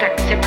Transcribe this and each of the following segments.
productivity.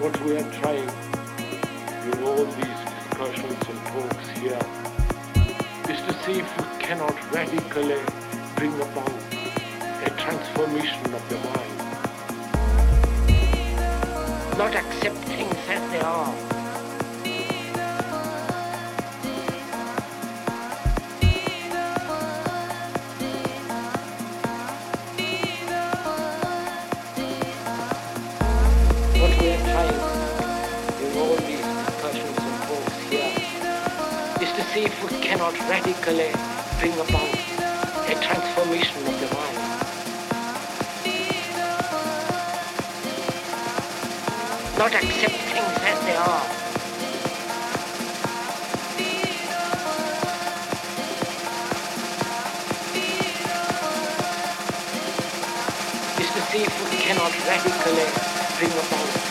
what we are trying with all these discussions and talks here is to see if we cannot radically bring about a transformation of the mind. Not accept things as they are. see if we cannot radically bring about a transformation of the mind. Not accept things as they are. Is to see if we cannot radically bring about